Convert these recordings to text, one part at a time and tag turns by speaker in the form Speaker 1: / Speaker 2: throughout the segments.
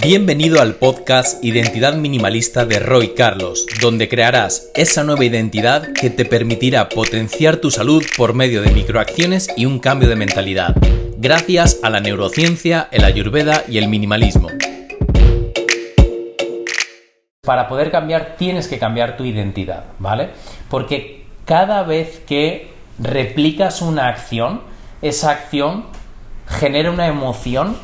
Speaker 1: Bienvenido al podcast Identidad Minimalista de Roy Carlos, donde crearás esa nueva identidad que te permitirá potenciar tu salud por medio de microacciones y un cambio de mentalidad, gracias a la neurociencia, el ayurveda y el minimalismo. Para poder cambiar tienes que cambiar tu identidad, ¿vale? Porque cada vez que replicas una acción, esa acción genera una emoción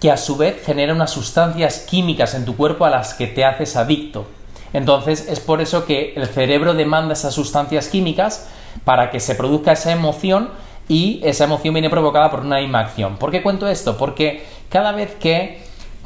Speaker 1: que a su vez genera unas sustancias químicas en tu cuerpo a las que te haces adicto. Entonces es por eso que el cerebro demanda esas sustancias químicas para que se produzca esa emoción y esa emoción viene provocada por una misma acción. ¿Por qué cuento esto? Porque cada vez que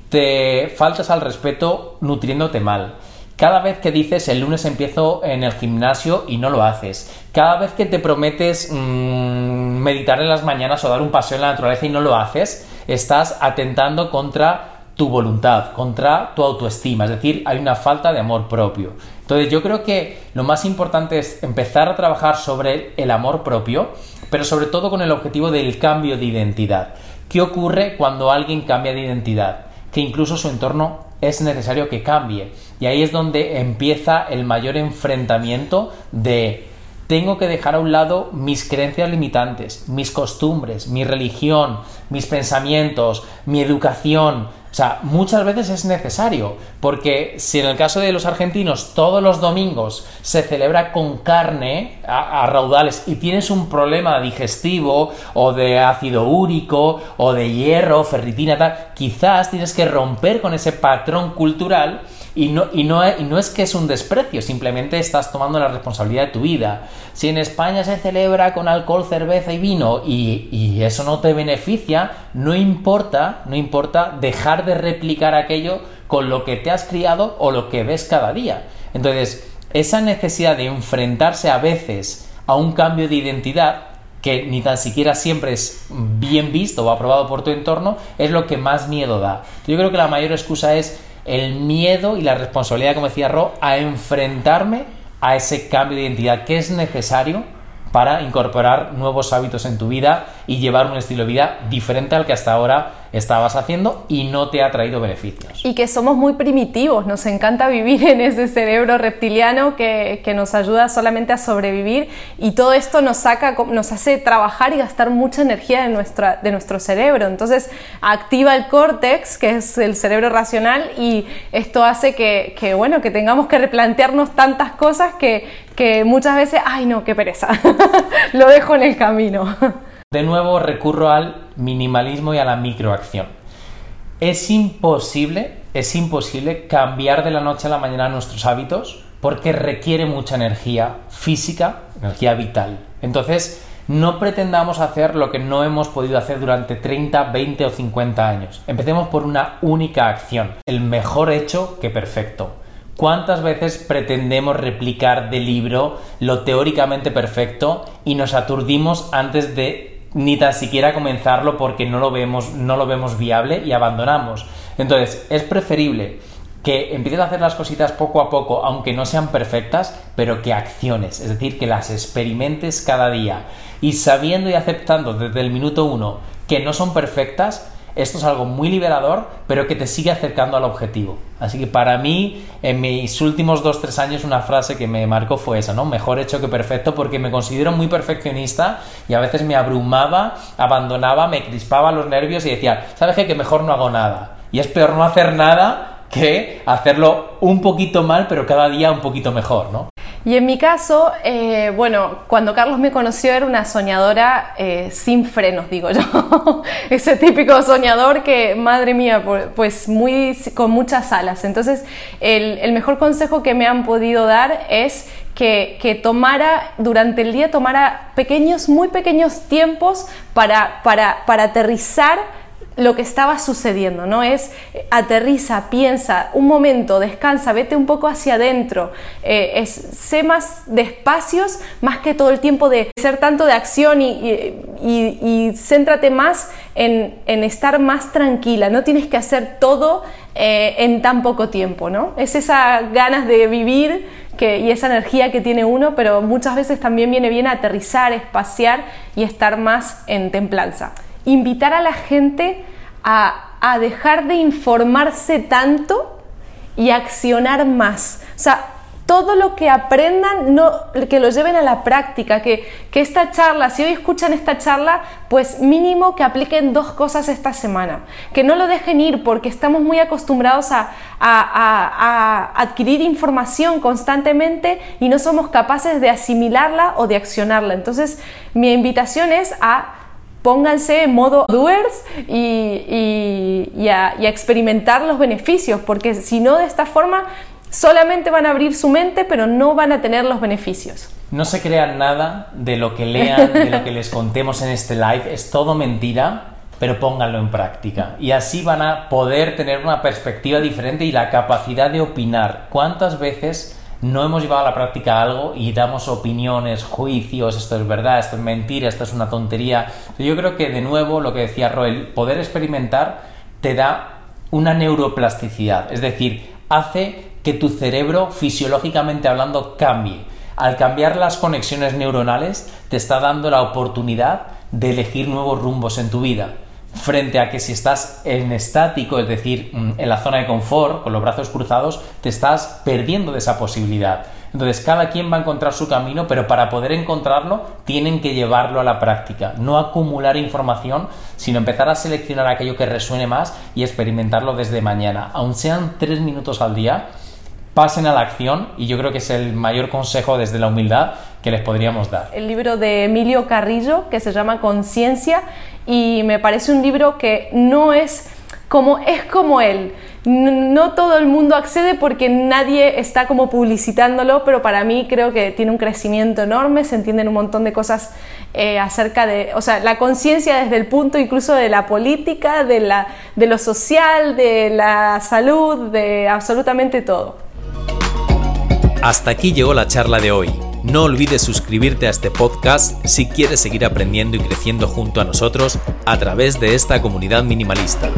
Speaker 1: te faltas al respeto nutriéndote mal, cada vez que dices el lunes empiezo en el gimnasio y no lo haces. Cada vez que te prometes mm, meditar en las mañanas o dar un paseo en la naturaleza y no lo haces, estás atentando contra tu voluntad, contra tu autoestima. Es decir, hay una falta de amor propio. Entonces yo creo que lo más importante es empezar a trabajar sobre el amor propio, pero sobre todo con el objetivo del cambio de identidad. ¿Qué ocurre cuando alguien cambia de identidad? Que incluso su entorno es necesario que cambie. Y ahí es donde empieza el mayor enfrentamiento de tengo que dejar a un lado mis creencias limitantes, mis costumbres, mi religión, mis pensamientos, mi educación, o sea, muchas veces es necesario, porque si en el caso de los argentinos todos los domingos se celebra con carne a, raudales y tienes un problema digestivo o de ácido úrico o de hierro, ferritina, tal, quizás tienes que romper con ese patrón cultural y no, y, no, es que es un desprecio, simplemente estás tomando la responsabilidad de tu vida. Si en España se celebra con alcohol, cerveza y vino y, y eso no te beneficia, no importa, no importa dejar de replicar aquello con lo que te has criado o lo que ves cada día. Entonces, esa necesidad de enfrentarse a veces a un cambio de identidad que ni tan siquiera siempre es bien visto o aprobado por tu entorno, es lo que más miedo da. Yo creo que la mayor excusa es el miedo y la responsabilidad, como decía Ro, a enfrentarme a ese cambio de identidad que es necesario para incorporar nuevos hábitos en tu vida y llevar un estilo de vida diferente al que hasta ahora estabas haciendo y no te ha traído beneficios.
Speaker 2: Y que somos muy primitivos, nos encanta vivir en ese cerebro reptiliano que, que nos ayuda solamente a sobrevivir y todo esto nos saca, nos hace trabajar y gastar mucha energía de, nuestra, de nuestro cerebro. Entonces activa el córtex, que es el cerebro racional, y esto hace que, que bueno, que tengamos que replantearnos tantas cosas que, que muchas veces, ay no, qué pereza, lo dejo en el camino.
Speaker 1: De nuevo recurro al minimalismo y a la microacción. Es imposible, es imposible cambiar de la noche a la mañana nuestros hábitos porque requiere mucha energía física, energía vital. Entonces, no pretendamos hacer lo que no hemos podido hacer durante 30, 20 o 50 años. Empecemos por una única acción. El mejor hecho que perfecto. ¿Cuántas veces pretendemos replicar del libro lo teóricamente perfecto y nos aturdimos antes de ni tan siquiera comenzarlo porque no lo vemos, no lo vemos viable y abandonamos. Entonces, es preferible que empieces a hacer las cositas poco a poco, aunque no sean perfectas, pero que acciones, es decir, que las experimentes cada día y sabiendo y aceptando desde el minuto uno que no son perfectas, esto es algo muy liberador, pero que te sigue acercando al objetivo. Así que para mí, en mis últimos 2-3 años, una frase que me marcó fue esa, ¿no? Mejor hecho que perfecto, porque me considero muy perfeccionista y a veces me abrumaba, abandonaba, me crispaba los nervios y decía, ¿sabes qué? Que mejor no hago nada. Y es peor no hacer nada que hacerlo un poquito mal, pero cada día un poquito mejor, ¿no?
Speaker 2: Y en mi caso, eh, bueno, cuando Carlos me conoció era una soñadora eh, sin frenos, digo yo. Ese típico soñador que, madre mía, pues muy, con muchas alas. Entonces, el, mejor consejo que me han podido dar es que, que, tomara, durante el día, tomara pequeños, muy pequeños tiempos para, para, para aterrizar lo que estaba sucediendo, ¿no? Es aterriza, piensa, un momento, descansa, vete un poco hacia adentro, eh, sé más despacios, más que todo el tiempo de ser tanto de acción y, y, céntrate más en, estar más tranquila, no tienes que hacer todo eh, en tan poco tiempo, ¿no? Es esa ganas de vivir que, y esa energía que tiene uno, pero muchas veces también viene bien aterrizar, espaciar y estar más en templanza invitar a la gente a, a dejar de informarse tanto y accionar más. O sea, todo lo que aprendan, no, que lo lleven a la práctica, que, esta charla, si hoy escuchan esta charla, pues mínimo que apliquen dos cosas esta semana, que no lo dejen ir porque estamos muy acostumbrados a, a adquirir información constantemente y no somos capaces de asimilarla o de accionarla. Entonces, mi invitación es a pónganse en modo doers y, y, a, experimentar los beneficios, porque si no, de esta forma solamente van a abrir su mente, pero no van a tener los beneficios.
Speaker 1: No se crean nada de lo que lean, de lo que les contemos en este live, es todo mentira, pero pónganlo en práctica. Y así van a poder tener una perspectiva diferente y la capacidad de opinar. ¿Cuántas veces no hemos llevado a la práctica algo y damos opiniones, juicios, esto es verdad, esto es mentira, esto es una tontería? Yo creo que de nuevo lo que decía Roel, poder experimentar te da una neuroplasticidad, es decir, hace que tu cerebro fisiológicamente hablando cambie. Al cambiar las conexiones neuronales te está dando la oportunidad de elegir nuevos rumbos en tu vida. Frente a que si estás en estático, es decir, mm, en la zona de confort, con los brazos cruzados, te estás perdiendo de esa posibilidad. Entonces cada quien va a encontrar su camino, pero para poder encontrarlo tienen que llevarlo a la práctica, no acumular información, sino empezar a seleccionar aquello que resuene más y experimentarlo desde mañana, aun sean tres minutos al día pasen a la acción y yo creo que es el mayor consejo desde la humildad que les podríamos dar.
Speaker 2: El libro de Emilio Carrillo que se llama Conciencia y me parece un libro que no es como es como él. No todo el mundo accede porque nadie está como publicitándolo, pero para mí creo que tiene un crecimiento enorme, se entienden un montón de cosas eh, acerca de, o sea, la conciencia desde el punto incluso de la política, de, la, de lo social, de la salud, de absolutamente todo.
Speaker 3: Hasta aquí llegó la charla de hoy. No olvides suscribirte a este podcast si quieres seguir aprendiendo y creciendo junto a nosotros a través de esta comunidad minimalista.